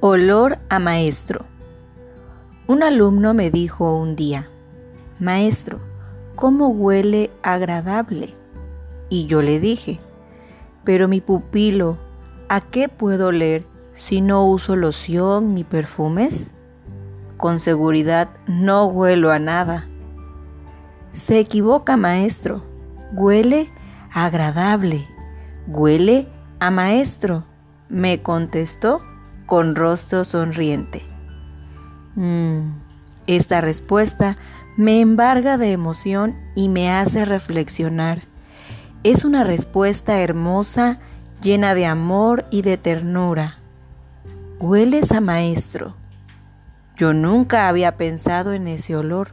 Olor a maestro. Un alumno me dijo un día, Maestro, ¿cómo huele agradable? Y yo le dije, pero mi pupilo, ¿a qué puedo oler si no uso loción ni perfumes? Con seguridad no huelo a nada. Se equivoca, maestro. Huele agradable. Huele a maestro, me contestó con rostro sonriente. Mm, esta respuesta me embarga de emoción y me hace reflexionar. Es una respuesta hermosa, llena de amor y de ternura. Hueles a maestro. Yo nunca había pensado en ese olor,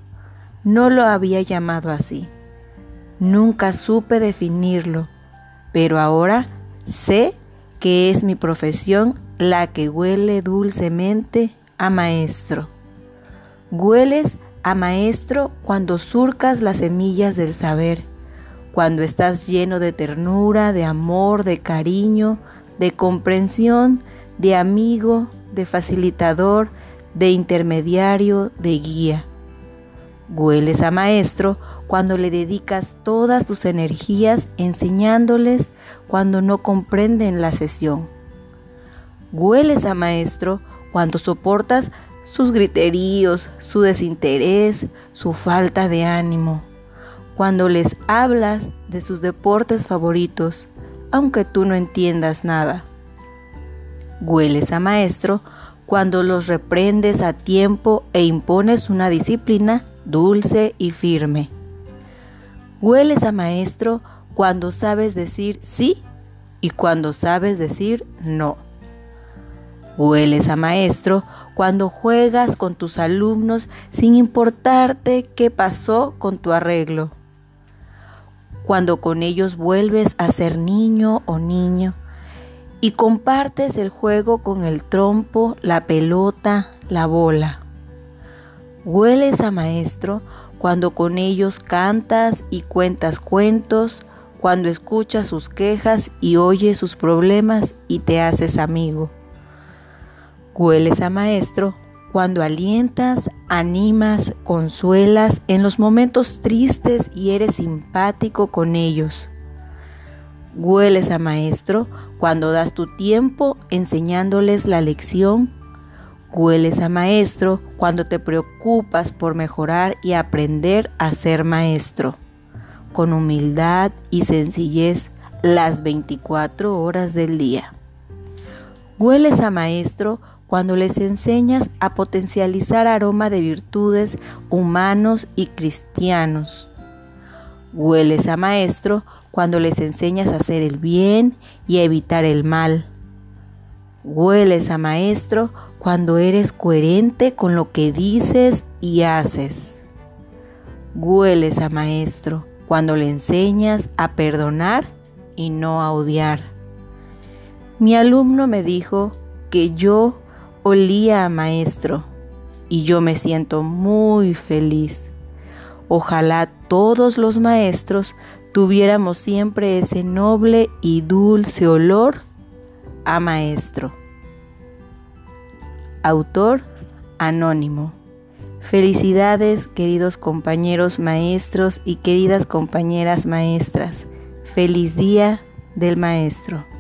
no lo había llamado así. Nunca supe definirlo, pero ahora sé que es mi profesión la que huele dulcemente a maestro. Hueles a maestro cuando surcas las semillas del saber, cuando estás lleno de ternura, de amor, de cariño, de comprensión, de amigo, de facilitador, de intermediario, de guía. Hueles a maestro cuando le dedicas todas tus energías enseñándoles cuando no comprenden la sesión. Hueles a maestro cuando soportas sus griteríos, su desinterés, su falta de ánimo. Cuando les hablas de sus deportes favoritos, aunque tú no entiendas nada. Hueles a maestro cuando los reprendes a tiempo e impones una disciplina dulce y firme. Hueles a maestro cuando sabes decir sí y cuando sabes decir no. Hueles a maestro cuando juegas con tus alumnos sin importarte qué pasó con tu arreglo. Cuando con ellos vuelves a ser niño o niño y compartes el juego con el trompo, la pelota, la bola. Hueles a maestro cuando con ellos cantas y cuentas cuentos, cuando escuchas sus quejas y oyes sus problemas y te haces amigo. Hueles a maestro cuando alientas, animas, consuelas en los momentos tristes y eres simpático con ellos. Hueles a maestro cuando das tu tiempo enseñándoles la lección Hueles a maestro cuando te preocupas por mejorar y aprender a ser maestro, con humildad y sencillez las 24 horas del día. Hueles a maestro cuando les enseñas a potencializar aroma de virtudes humanos y cristianos. Hueles a maestro cuando les enseñas a hacer el bien y a evitar el mal. Hueles a maestro cuando eres coherente con lo que dices y haces. Hueles a maestro cuando le enseñas a perdonar y no a odiar. Mi alumno me dijo que yo olía a maestro y yo me siento muy feliz. Ojalá todos los maestros tuviéramos siempre ese noble y dulce olor a maestro. Autor anónimo. Felicidades queridos compañeros maestros y queridas compañeras maestras. Feliz día del maestro.